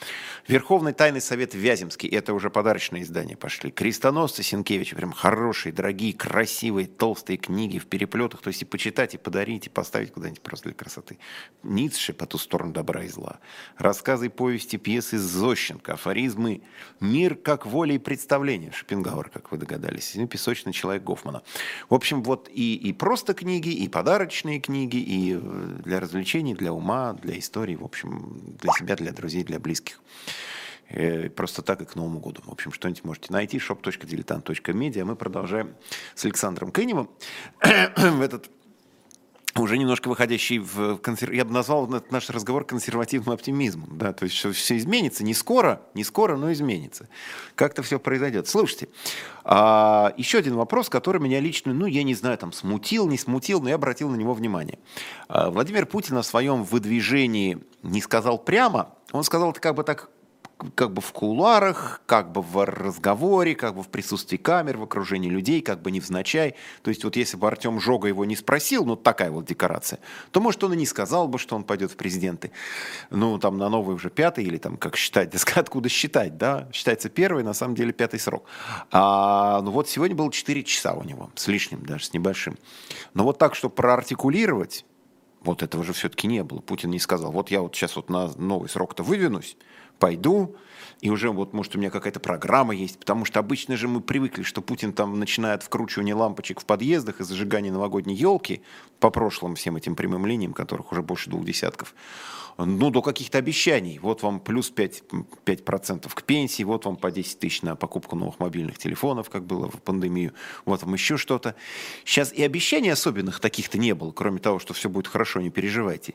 Верховный тайный совет Вяземский, это уже подарочные издания пошли. Крестоносцы Сенкевича, прям хорошие, дорогие, красивые, толстые книги в переплетах, то есть и почитать, и подарить, и поставить куда-нибудь просто для красоты. Ницше по ту сторону добра и зла. Рассказ рассказы, повести, пьесы Зощенко, афоризмы «Мир как воля и представление» Шопенгауэр, как вы догадались, и «Песочный человек» Гофмана. В общем, вот и, и просто книги, и подарочные книги, и э, для развлечений, для ума, для истории, в общем, для себя, для друзей, для близких. Э, просто так и к Новому году. В общем, что-нибудь можете найти. shop.diletant.media. Мы продолжаем с Александром Кыневым. <coughs> в этот уже немножко выходящий в консер... я бы назвал наш разговор консервативным оптимизмом, да, то есть все изменится, не скоро, не скоро, но изменится. Как-то все произойдет. Слушайте, а, еще один вопрос, который меня лично, ну, я не знаю, там, смутил, не смутил, но я обратил на него внимание. А, Владимир Путин на своем выдвижении не сказал прямо, он сказал это как бы так как бы в кулуарах, как бы в разговоре, как бы в присутствии камер, в окружении людей, как бы невзначай. То есть вот если бы Артем Жога его не спросил, ну такая вот декорация, то, может, он и не сказал бы, что он пойдет в президенты. Ну, там на новый уже пятый или там как считать, <laughs> откуда считать, да? Считается первый, на самом деле пятый срок. А, ну вот сегодня было 4 часа у него, с лишним даже, с небольшим. Но вот так, что проартикулировать, вот этого же все-таки не было. Путин не сказал, вот я вот сейчас вот на новый срок-то выдвинусь, пойду, и уже вот, может, у меня какая-то программа есть, потому что обычно же мы привыкли, что Путин там начинает вкручивание лампочек в подъездах и зажигание новогодней елки по прошлым всем этим прямым линиям, которых уже больше двух десятков, ну, до каких-то обещаний. Вот вам плюс 5%, 5 к пенсии, вот вам по 10 тысяч на покупку новых мобильных телефонов, как было в пандемию, вот вам еще что-то. Сейчас и обещаний особенных таких-то не было, кроме того, что все будет хорошо, не переживайте.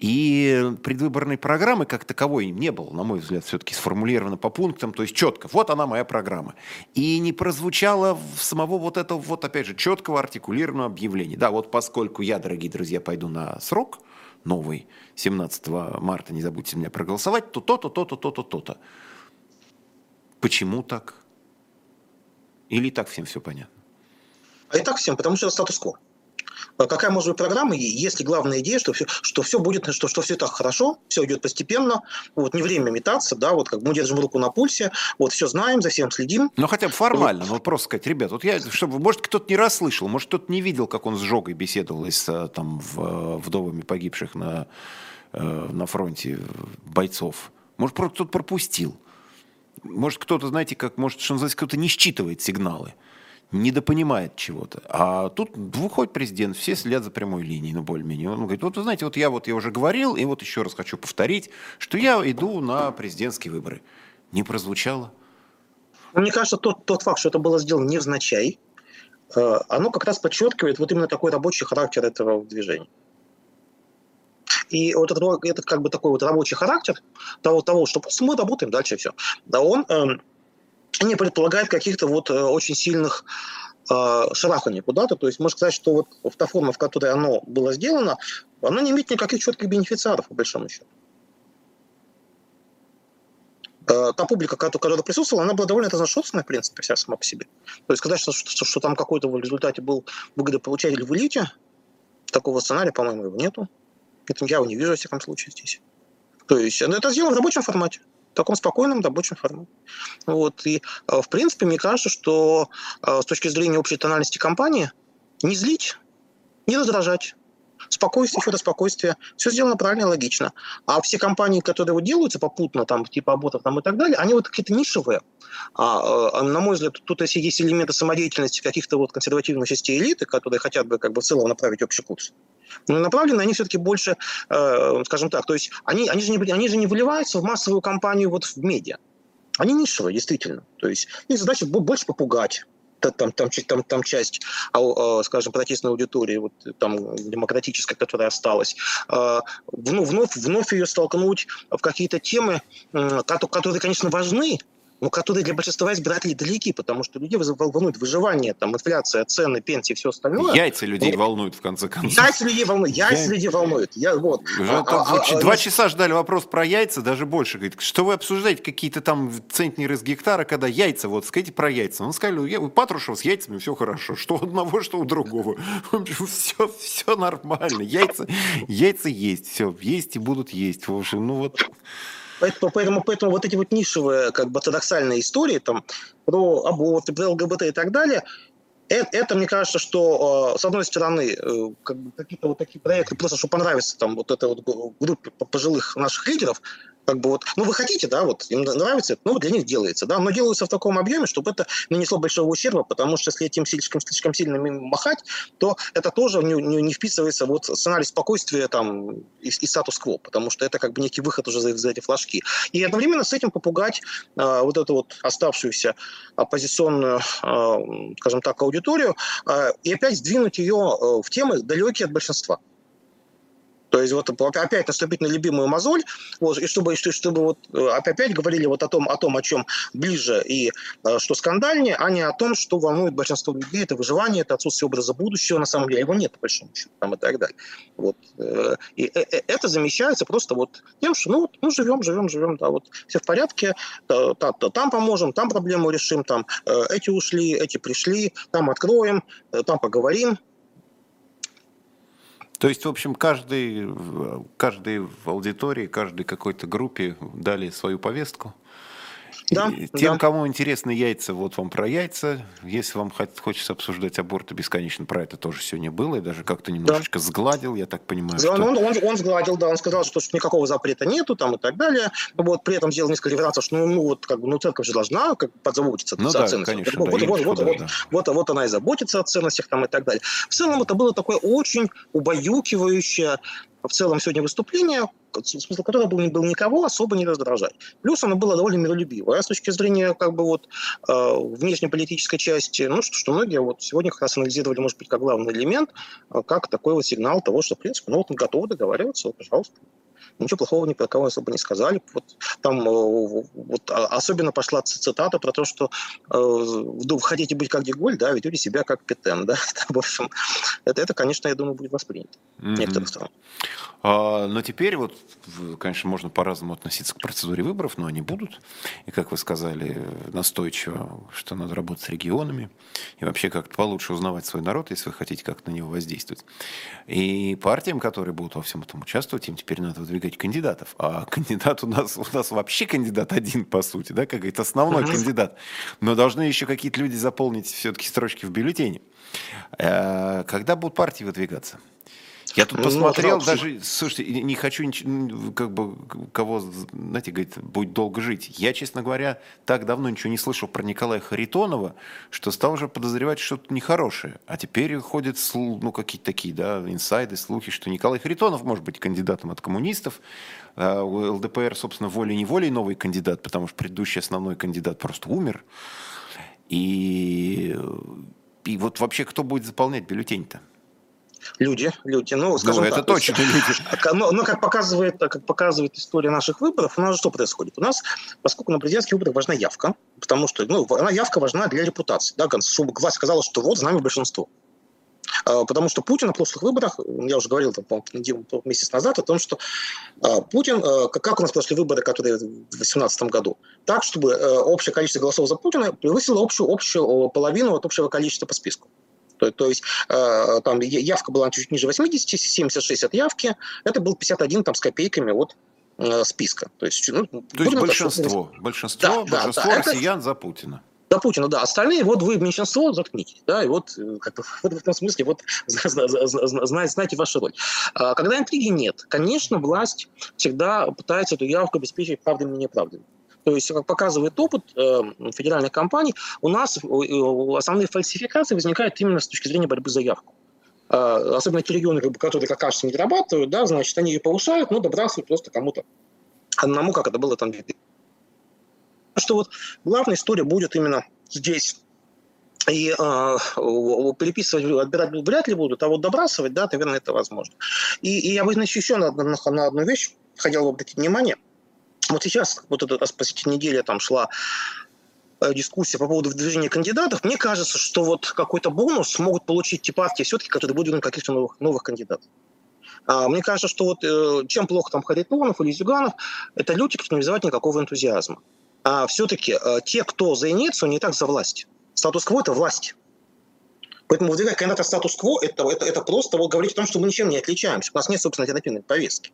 И предвыборной программы как таковой не было, на мой взгляд, все-таки сформулировано по пунктам, то есть четко, вот она моя программа. И не прозвучало самого вот этого, вот опять же, четкого артикулированного объявления. Да, вот поскольку я, дорогие друзья, пойду на срок новый, 17 марта, не забудьте меня проголосовать, то то-то, то-то, то-то, то-то. Почему так? Или так всем все понятно? А и так всем, потому что это статус-кво. А какая может быть программа, если главная идея, что все, что все будет, что, что все так хорошо, все идет постепенно, вот не время метаться, да, вот как мы держим руку на пульсе, вот все знаем, за всем следим. Ну хотя бы формально, вот. ну просто сказать, ребят, вот я, чтобы, может кто-то не расслышал, может кто-то не видел, как он с Жогой беседовал с э, там в, вдовами погибших на, э, на фронте бойцов. Может, кто-то пропустил. Может, кто-то, знаете, как, может, что называется, кто-то не считывает сигналы недопонимает чего-то. А тут выходит президент, все следят за прямой линией, ну, более-менее. Он говорит, вот вы знаете, вот я вот я уже говорил, и вот еще раз хочу повторить, что я иду на президентские выборы. Не прозвучало. Ну, мне кажется, тот, тот факт, что это было сделано невзначай, э, оно как раз подчеркивает вот именно такой рабочий характер этого движения. И вот это, это как бы такой вот рабочий характер того, того что просто мы работаем дальше все. Да, он э, не предполагает каких-то вот э, очень сильных э, шараханий куда-то. То есть можно сказать, что вот та форма, в которой оно было сделано, оно не имеет никаких четких бенефициаров, по большому счету. Э, та публика, которая присутствовала, она была довольно разношерстная, в принципе, вся сама по себе. То есть сказать, что, что, что там какой-то в результате был выгодополучатель в элите, такого сценария, по-моему, его нету. Это я его не вижу, во всяком случае, здесь. То есть это сделано в рабочем формате в таком спокойном рабочем формате. Вот. И, э, в принципе, мне кажется, что э, с точки зрения общей тональности компании не злить, не раздражать, спокойствие, фото спокойствие, все сделано правильно и логично. А все компании, которые вот делаются попутно, там, типа Аботов там, и так далее, они вот какие-то нишевые. А, а, на мой взгляд, тут есть, есть элементы самодеятельности каких-то вот консервативных частей элиты, которые хотят бы как бы в целом направить общий курс. Но направлены они все-таки больше, э, скажем так, то есть они, они, же не, они же не выливаются в массовую кампанию вот в медиа. Они нишевые, действительно. То есть их задача больше попугать, там, там, там, там часть, а, скажем, протестной аудитории, вот там демократическая, которая осталась, вновь, вновь, вновь ее столкнуть в какие-то темы, которые, конечно, важны, но которые для большинства избирателей далеки, потому что людей волнует выживание, там, инфляция, цены, пенсии, все остальное. Яйца людей но... волнуют, в конце концов. Яйца людей волнуют, яйца Я... людей волнуют. Я, вот. а, а, а, два а, часа ждали вопрос про яйца, даже больше. Говорит, что вы обсуждаете какие-то там центнеры с гектара, когда яйца, вот, скажите про яйца. Он сказал, у Патрушева с яйцами все хорошо, что у одного, что у другого. Все, все нормально, яйца, яйца есть, все, есть и будут есть. В общем, ну вот... Поэтому, поэтому, поэтому вот эти вот нишевые, как бы ортодоксальные истории там, про аборты, про ЛГБТ и так далее, это, это мне кажется, что, с одной стороны, э, как бы какие-то вот такие проекты, просто чтобы понравиться там вот этой вот группе пожилых наших лидеров, как бы вот, ну вы хотите, да, вот им нравится, ну для них делается, да, но делается в таком объеме, чтобы это нанесло большого ущерба, потому что если этим слишком, слишком сильно махать, то это тоже не, не, не вписывается вот сценарий спокойствия там и, и статус-кво, потому что это как бы некий выход уже за, за эти флажки. И одновременно с этим попугать э, вот эту вот оставшуюся оппозиционную, э, скажем так, аудиторию э, и опять сдвинуть ее э, в темы далекие от большинства. То есть вот опять наступить на любимую мозоль, вот, и чтобы, чтобы вот э, опять говорили вот о том, о том, о чем ближе и э, что скандальнее, а не о том, что волнует большинство людей, это выживание, это отсутствие образа будущего, на самом деле его нет, по большому счету, там, и так далее. Вот. Э, и это замещается просто вот тем, что ну, вот, ну живем, живем, живем, да, вот все в порядке, да, да, там поможем, там проблему решим, там эти ушли, эти пришли, там откроем, там поговорим, то есть, в общем, каждый, каждый в аудитории, каждой какой-то группе дали свою повестку. Да, Тем, да. кому интересны яйца, вот вам про яйца. Если вам хочется обсуждать аборты бесконечно, про это тоже сегодня было. И даже как-то немножечко да. сгладил, я так понимаю. Что... Он, он, он, он сгладил, да, он сказал, что, что никакого запрета нету там и так далее. Вот при этом сделал несколько референсов, что ну, ну вот как бы ну церковь же должна как подзаботиться ну, о да, ценностях. Конечно, вот, да, вот, вот, вот, да. вот, вот, вот она и заботится о ценностях там и так далее. В целом это было такое очень убаюкивающее в целом сегодня выступление, смысл которого был, был никого особо не раздражать. Плюс оно было довольно миролюбивое. А с точки зрения как бы вот э, внешнеполитической части, ну что, что многие вот сегодня как раз анализировали, может быть, как главный элемент, э, как такой вот сигнал того, что, в принципе, ну вот мы готовы договариваться, вот, пожалуйста. Ничего плохого ни про кого особо не сказали. Вот там э, вот, а, особенно пошла цитата про то, что э, вы хотите быть как Деголь, да, ведете себя как Петен, да. <laughs> В общем, это, это конечно, я думаю, будет воспринято mm-hmm. некоторых сторон. А, но теперь вот, конечно, можно по-разному относиться к процедуре выборов, но они будут. И, как вы сказали, настойчиво, что надо работать с регионами. И вообще как-то получше узнавать свой народ, если вы хотите как-то на него воздействовать. И партиям, которые будут во всем этом участвовать, им теперь надо выдвигать кандидатов. А <laughs> кандидат у нас, у нас вообще кандидат один, по сути, да, как говорит, основной кандидат. Но должны еще какие-то люди заполнить все-таки строчки в бюллетене. Э, когда будут партии выдвигаться? Я тут ну, посмотрел, ну, даже, слушайте, не хочу как бы кого, знаете, говорит, будет долго жить. Я, честно говоря, так давно ничего не слышал про Николая Харитонова, что стал уже подозревать что-то нехорошее. А теперь ходят, ну, какие-то такие, да, инсайды, слухи, что Николай Харитонов может быть кандидатом от коммунистов. А у ЛДПР, собственно, волей-неволей новый кандидат, потому что предыдущий основной кандидат просто умер. И, и вот вообще кто будет заполнять бюллетень-то? Люди, люди, ну, скажем ну, это так, точно есть, люди. <laughs> Но, но как, показывает, как показывает история наших выборов, у нас что происходит? У нас, поскольку на президентских выборах важна явка, потому что ну, она явка важна для репутации, да, чтобы власть сказала, что вот за нами большинство. А, потому что Путин на прошлых выборах, я уже говорил там, месяц назад о том, что а, Путин, а, как у нас прошли выборы, которые в 2018 году, так, чтобы общее количество голосов за Путина превысило общую, общую половину от общего количества по списку. То, то есть э, там явка была чуть ниже 80, 76 от явки, это был 51 там, с копейками от э, списка. То есть, ну, то есть большинство, так, большинство, да, большинство да, россиян это... за Путина за Путина, да. Остальные, вот вы меньшинство, заткнитесь. Да, и вот э, как <laughs> в этом смысле, вот <laughs> знаете вашу роль. А когда интриги нет, конечно, власть всегда пытается эту явку обеспечить правдами и неправдами. То есть, как показывает опыт э, федеральных компаний, у нас э, основные фальсификации возникают именно с точки зрения борьбы за явку. Э, особенно те регионы, которые, как кажется, не дорабатывают, да, значит, они ее повышают, но добрасывают просто кому-то одному, как это было там. Что вот главная история будет именно здесь. И э, переписывать, отбирать вряд ли будут, а вот добрасывать, да, наверное, это возможно. И, и я бы еще на, на, на одну вещь хотел бы обратить внимание – вот сейчас, вот эта спасите неделя там шла э, дискуссия по поводу выдвижения кандидатов, мне кажется, что вот какой-то бонус могут получить те партии все-таки, которые выдвинут каких-то новых, новых кандидатов. А, мне кажется, что вот э, чем плохо там Харитонов или Зюганов, это люди, которые не вызывают никакого энтузиазма. А все-таки э, те, кто за инерцию, не так за власть. Статус-кво – это власть. Поэтому выдвигать кандидата статус-кво это, это, это просто вот говорить о том, что мы ничем не отличаемся. У нас нет, собственно, альтернативной повестки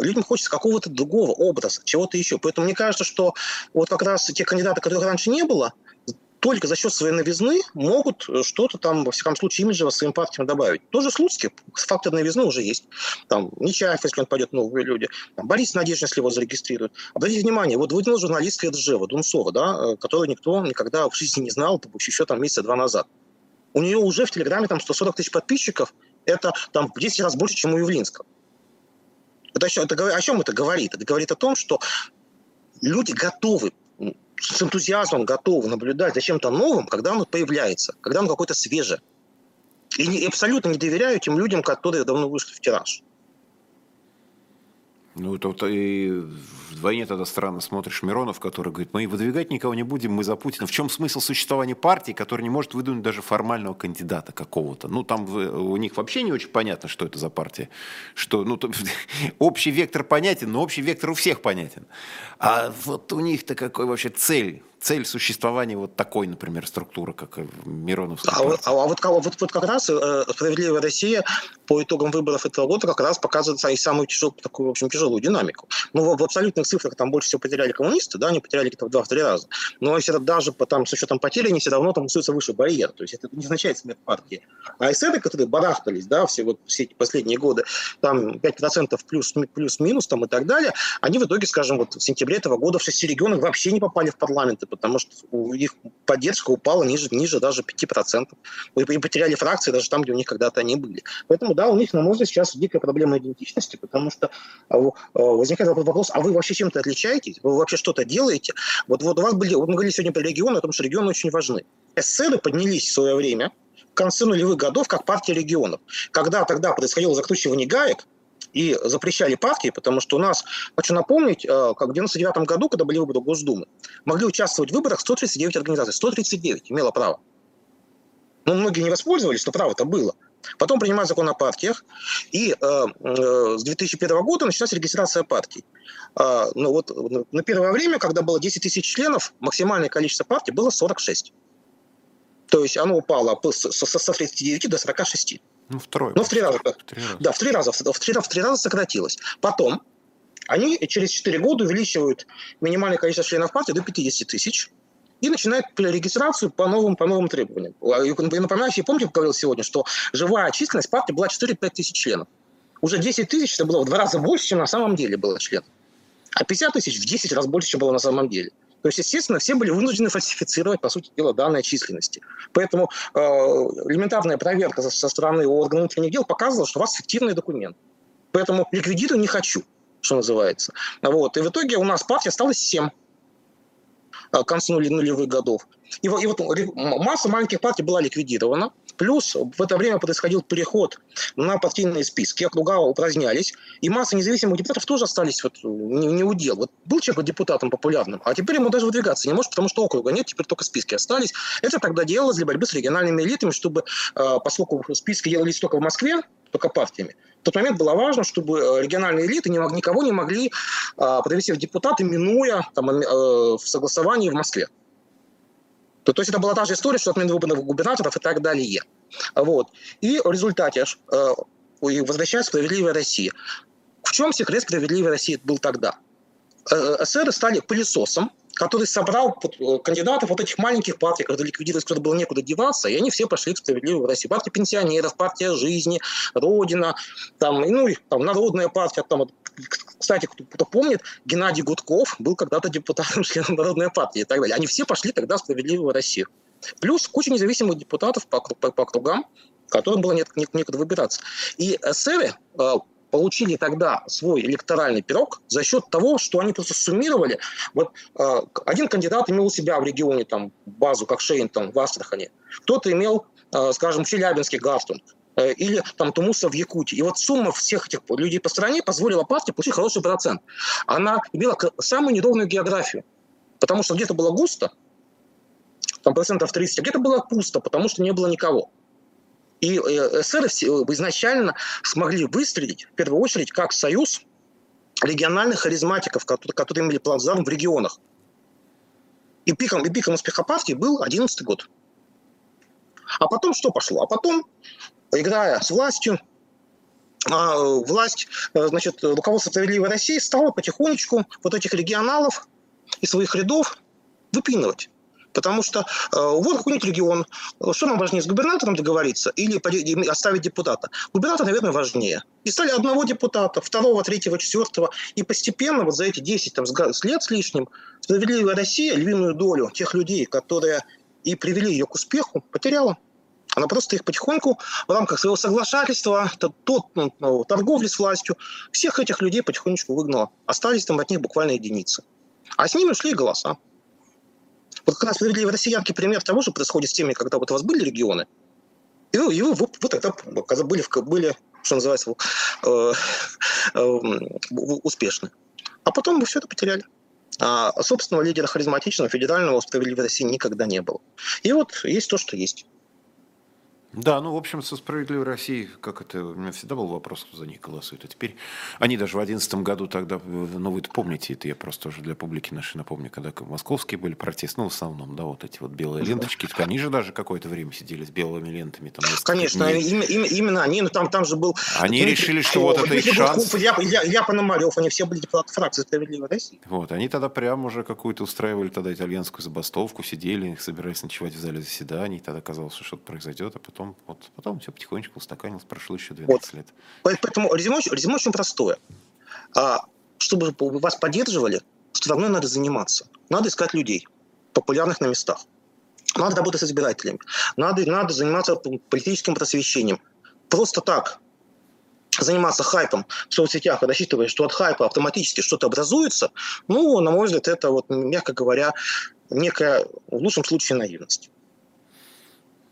людям хочется какого-то другого образа, чего-то еще. Поэтому мне кажется, что вот как раз те кандидаты, которых раньше не было, только за счет своей новизны могут что-то там, во всяком случае, имиджево своим партиям добавить. Тоже Слуцкий, фактор новизны уже есть. Там Нечаев, если он пойдет, новые люди. Там, Борис Надежда, если его зарегистрируют. Обратите внимание, вот выдвинул журналистка Эджева, Дунцова, да, которую никто никогда в жизни не знал, еще там месяца два назад. У нее уже в Телеграме там 140 тысяч подписчиков. Это там в 10 раз больше, чем у Явлинского. Это, это, о чем это говорит? Это говорит о том, что люди готовы с энтузиазмом готовы наблюдать за чем-то новым, когда оно появляется, когда оно какое-то свежее. И, не, абсолютно не доверяю тем людям, которые давно вышли в тираж. Ну, это и вдвойне тогда странно смотришь Миронов, который говорит, мы выдвигать никого не будем, мы за Путина. В чем смысл существования партии, которая не может выдвинуть даже формального кандидата какого-то? Ну, там у них вообще не очень понятно, что это за партия. Что, ну, то, <laughs> общий вектор понятен, но общий вектор у всех понятен. А вот у них-то какой вообще цель? Цель существования вот такой, например, структуры, как Мироновская. А, а, а вот, вот, вот как раз э, «Справедливая Россия» по итогам выборов этого года как раз показывает и самую тяжелую, такую, в общем, тяжелую динамику. Ну, в, в абсолютных цифрах там больше всего потеряли коммунисты, да, они потеряли где-то в два-три раза. Но если даже по, там, с учетом потери, они все равно там остаются выше барьера. То есть это не означает смерть партии. А эсеры, которые барахтались, да, все, вот, все эти последние годы, там 5% плюс, плюс-минус там и так далее, они в итоге, скажем, вот в сентябре этого года в шести регионах вообще не попали в парламенты, потому что у них поддержка упала ниже, ниже даже 5%. И потеряли фракции даже там, где у них когда-то они были. Поэтому, да, у них, на мой взгляд, сейчас дикая проблема идентичности, потому что а, а, возникает вопрос, а вы вообще чем-то отличаетесь? Вы вообще что-то делаете? Вот, вот у вас были, вот мы говорили сегодня про регионы, о том, что регионы очень важны. СССР поднялись в свое время, в конце нулевых годов, как партия регионов. Когда тогда происходило закручивание гаек, и запрещали партии, потому что у нас, хочу напомнить, э, как в 99 году, когда были выборы в Госдуму, могли участвовать в выборах 139 организаций. 139 имело право. Но многие не воспользовались, но право-то было. Потом принимают закон о партиях, и э, э, с 2001 года началась регистрация партий. Э, ну вот на первое время, когда было 10 тысяч членов, максимальное количество партий было 46. То есть оно упало со, со 39 до 46. Ну, втрое. Ну, в три раза. В три раза. Да, в три раза, в три, в три раза сократилось. Потом они через 4 года увеличивают минимальное количество членов партии до 50 тысяч и начинают регистрацию по новым, по новым требованиям. Я напоминаю, если помните, я говорил сегодня, что живая численность партии была 4-5 тысяч членов. Уже 10 тысяч это было в два раза больше, чем на самом деле было членов. А 50 тысяч в 10 раз больше, чем было на самом деле. То есть, естественно, все были вынуждены фальсифицировать, по сути дела, данные численности. Поэтому э, элементарная проверка со, стороны органов внутренних дел показывала, что у вас фиктивный документ. Поэтому ликвидирую не хочу, что называется. Вот. И в итоге у нас партия осталась 7 к концу нулевых годов. И, и вот масса маленьких партий была ликвидирована. Плюс в это время происходил переход на партийные списки, округа упразднялись, и масса независимых депутатов тоже остались вот не, не удел. Вот был человек депутатом популярным, а теперь ему даже выдвигаться не может, потому что округа нет, теперь только списки остались. Это тогда делалось для борьбы с региональными элитами, чтобы, а, поскольку списки делались только в Москве, только партиями, в тот момент было важно, чтобы э, региональные элиты никого не могли а, провести в депутаты, минуя там, э, в согласовании в Москве. То, то есть это была та же история, что отмена выборных губернаторов и так далее. Вот. И в результате э, возвращается справедливая Россия. В чем секрет справедливой России был тогда? Э, эсеры стали пылесосом, который собрал э, кандидатов вот этих маленьких партий, когда ликвидировались, когда было некуда деваться, и они все пошли к справедливой России. Партия пенсионеров, партия жизни, Родина, там, ну, там, Народная партия, там, кстати, кто, кто помнит, Геннадий Гудков был когда-то депутатом <laughs> членом Народной партии и так далее. Они все пошли тогда в справедливую Россию. Плюс куча независимых депутатов по, по, по округам, которым было некуда выбираться. И эсеры э, получили тогда свой электоральный пирог за счет того, что они просто суммировали. Вот э, один кандидат имел у себя в регионе там базу, как Шейн там в Астрахани, кто-то имел, э, скажем, Челябинский Гастунг, э, или там Тумуса в Якутии. И вот сумма всех этих людей по стране позволила партии получить хороший процент. Она имела самую неровную географию, потому что где-то было густо, там процентов 30, а где-то было пусто, потому что не было никого. И э, эсеры изначально смогли выстрелить, в первую очередь, как союз региональных харизматиков, которые, которые имели плацдарм в регионах. И пиком, и пиком успеха партии был 11 год. А потом что пошло? А потом, играя с властью, а, власть, э, значит, руководство «Справедливой России» стало потихонечку вот этих регионалов из своих рядов выпинывать. Потому что э, вот какой-нибудь регион, что нам важнее, с губернатором договориться или оставить депутата? Губернатор, наверное, важнее. И стали одного депутата, второго, третьего, четвертого. И постепенно вот за эти 10 там, лет с лишним справедливая Россия львиную долю тех людей, которые и привели ее к успеху, потеряла. Она просто их потихоньку в рамках своего соглашательства, тот, ну, ну, торговли с властью, всех этих людей потихонечку выгнала. Остались там от них буквально единицы. А с ними ушли голоса. Вот как раз справедливые россиянки пример того же происходит с теми, когда вот у вас были регионы, и вы, и вы, вы, тогда когда были, были, что называется, э, э, успешны. А потом вы все это потеряли. А собственного лидера харизматичного федерального справедливой России никогда не было. И вот есть то, что есть. Да, ну, в общем, со «Справедливой Россией», как это, у меня всегда был вопрос, кто за них голосует. А теперь они даже в 2011 году тогда, ну, вы помните, это я просто уже для публики нашей напомню, когда московские были протесты, ну, в основном, да, вот эти вот белые ленточки, они же даже какое-то время сидели с белыми лентами. Там, Конечно, им, им, именно они, ну, там, там же был... Они Дмитрий, решили, что вот это их шанс. Я, я, я Пономарев, они все были депутаты фракции «Справедливой России». Вот, они тогда прямо уже какую-то устраивали тогда итальянскую забастовку, сидели, собирались ночевать в зале заседаний, тогда казалось, что что-то произойдет, а потом потом, вот, потом все потихонечку устаканилось, прошло еще 12 вот. лет. Поэтому резюме, резюме очень простое. А, чтобы вас поддерживали, все равно надо заниматься. Надо искать людей, популярных на местах. Надо работать с избирателями. Надо, надо заниматься политическим просвещением. Просто так заниматься хайпом в соцсетях рассчитывая, что от хайпа автоматически что-то образуется, ну, на мой взгляд, это, вот, мягко говоря, некая, в лучшем случае, наивность.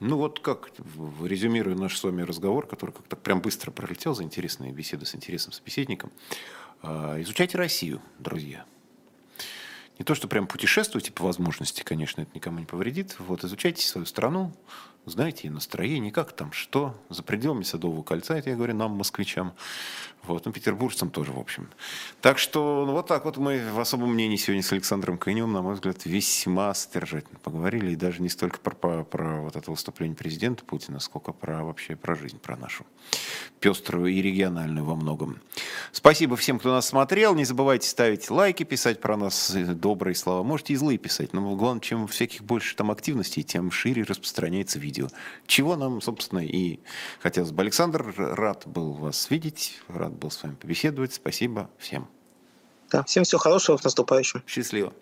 Ну вот как, резюмируя наш с вами разговор, который как-то прям быстро пролетел за интересные беседы с интересным собеседником, а, изучайте Россию, друзья. Не то, что прям путешествуйте по возможности, конечно, это никому не повредит. Вот изучайте свою страну, знаете, настроение, как там, что, за пределами Садового кольца, это я говорю нам, москвичам, вот, ну, петербуржцам тоже, в общем. Так что, ну, вот так вот мы в особом мнении сегодня с Александром Коневым, на мой взгляд, весьма содержательно поговорили, и даже не столько про, про, про вот это выступление президента Путина, сколько про вообще про жизнь, про нашу пеструю и региональную во многом. Спасибо всем, кто нас смотрел, не забывайте ставить лайки, писать про нас добрые слова, можете и злые писать, но главное, чем всяких больше там активностей, тем шире распространяется видео. Чего нам, собственно, и хотелось бы. Александр, рад был вас видеть, рад был с вами побеседовать. Спасибо всем. Да, всем всего хорошего, в наступающем. Счастливо.